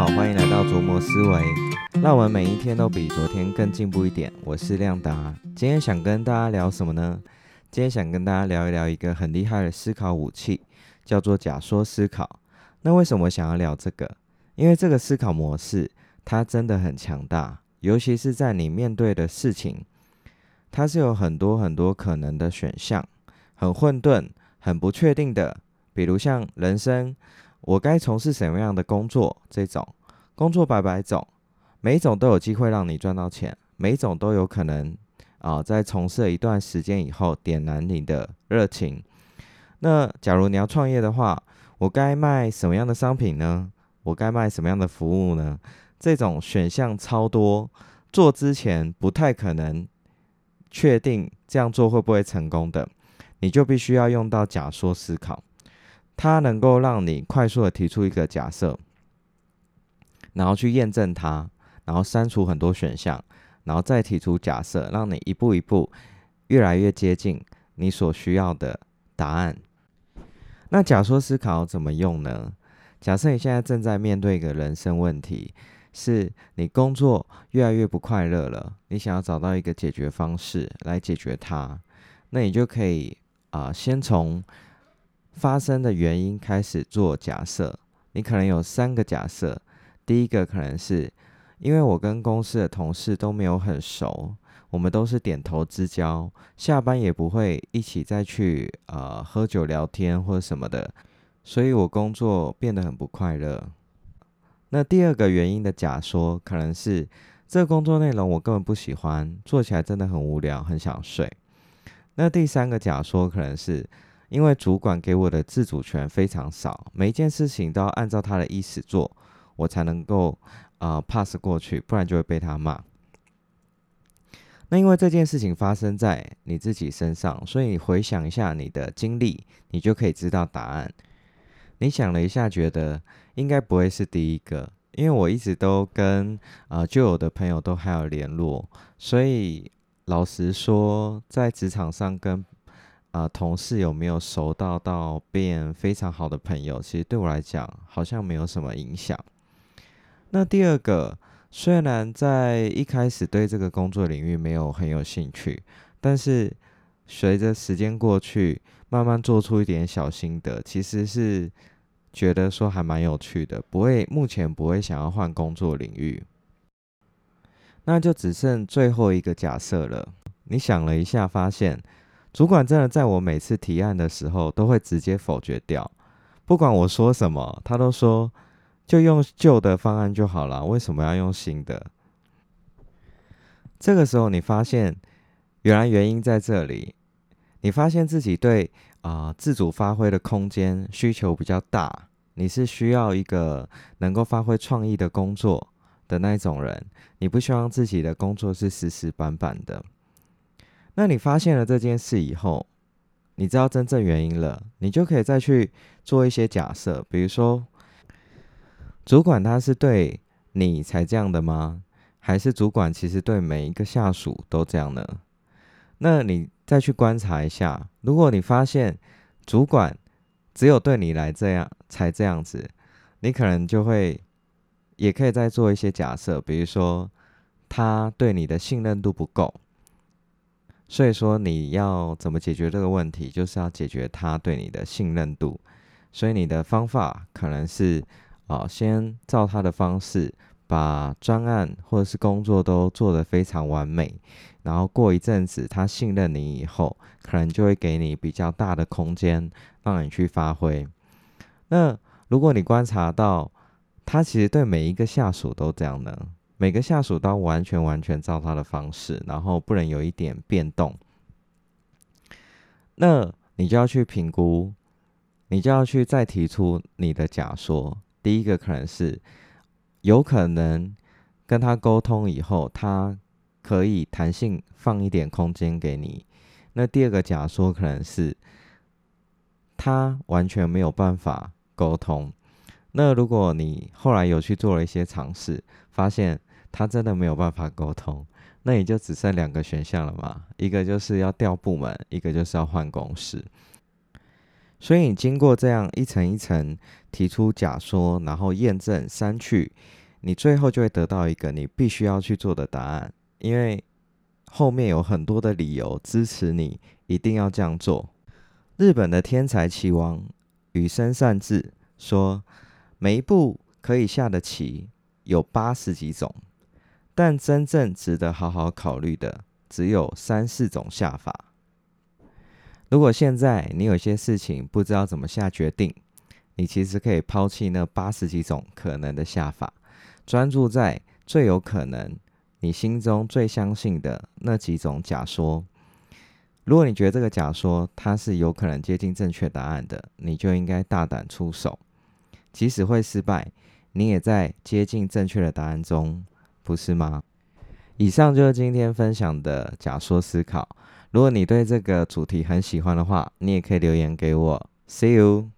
好，欢迎来到琢磨思维，让我们每一天都比昨天更进步一点。我是亮达，今天想跟大家聊什么呢？今天想跟大家聊一聊一个很厉害的思考武器，叫做假说思考。那为什么想要聊这个？因为这个思考模式它真的很强大，尤其是在你面对的事情，它是有很多很多可能的选项，很混沌、很不确定的。比如像人生。我该从事什么样的工作？这种工作百百种，每一种都有机会让你赚到钱，每一种都有可能啊，在从事一段时间以后点燃你的热情。那假如你要创业的话，我该卖什么样的商品呢？我该卖什么样的服务呢？这种选项超多，做之前不太可能确定这样做会不会成功的，你就必须要用到假说思考。它能够让你快速的提出一个假设，然后去验证它，然后删除很多选项，然后再提出假设，让你一步一步越来越接近你所需要的答案。那假说思考怎么用呢？假设你现在正在面对一个人生问题，是你工作越来越不快乐了，你想要找到一个解决方式来解决它，那你就可以啊，先从。发生的原因开始做假设，你可能有三个假设。第一个可能是因为我跟公司的同事都没有很熟，我们都是点头之交，下班也不会一起再去呃喝酒聊天或者什么的，所以我工作变得很不快乐。那第二个原因的假说可能是这工作内容我根本不喜欢，做起来真的很无聊，很想睡。那第三个假说可能是。因为主管给我的自主权非常少，每一件事情都要按照他的意思做，我才能够啊 pass 过去，不然就会被他骂。那因为这件事情发生在你自己身上，所以你回想一下你的经历，你就可以知道答案。你想了一下，觉得应该不会是第一个，因为我一直都跟啊旧有的朋友都还有联络，所以老实说，在职场上跟啊，同事有没有熟到到变非常好的朋友？其实对我来讲，好像没有什么影响。那第二个，虽然在一开始对这个工作领域没有很有兴趣，但是随着时间过去，慢慢做出一点小心得，其实是觉得说还蛮有趣的，不会目前不会想要换工作领域。那就只剩最后一个假设了。你想了一下，发现。主管真的在我每次提案的时候，都会直接否决掉。不管我说什么，他都说就用旧的方案就好了，为什么要用新的？这个时候，你发现原来原因在这里。你发现自己对啊自主发挥的空间需求比较大，你是需要一个能够发挥创意的工作的那种人，你不希望自己的工作是死死板板的。那你发现了这件事以后，你知道真正原因了，你就可以再去做一些假设，比如说，主管他是对你才这样的吗？还是主管其实对每一个下属都这样呢？那你再去观察一下，如果你发现主管只有对你来这样才这样子，你可能就会也可以再做一些假设，比如说他对你的信任度不够。所以说你要怎么解决这个问题，就是要解决他对你的信任度。所以你的方法可能是，啊，先照他的方式把专案或者是工作都做得非常完美，然后过一阵子他信任你以后，可能就会给你比较大的空间让你去发挥。那如果你观察到他其实对每一个下属都这样呢？每个下属都完全完全照他的方式，然后不能有一点变动。那你就要去评估，你就要去再提出你的假说。第一个可能是有可能跟他沟通以后，他可以弹性放一点空间给你。那第二个假说可能是他完全没有办法沟通。那如果你后来有去做了一些尝试，发现。他真的没有办法沟通，那也就只剩两个选项了嘛？一个就是要调部门，一个就是要换公司。所以你经过这样一层一层提出假说，然后验证、删去，你最后就会得到一个你必须要去做的答案，因为后面有很多的理由支持你一定要这样做。日本的天才棋王羽生善治说：“每一步可以下的棋有八十几种，但真正值得好好考虑的只有三四种下法。”如果现在你有些事情不知道怎么下决定，你其实可以抛弃那八十几种可能的下法，专注在最有可能、你心中最相信的那几种假说。如果你觉得这个假说它是有可能接近正确答案的，你就应该大胆出手，即使会失败，你也在接近正确的答案中，不是吗？以上就是今天分享的假说思考。如果你对这个主题很喜欢的话，你也可以留言给我。See you。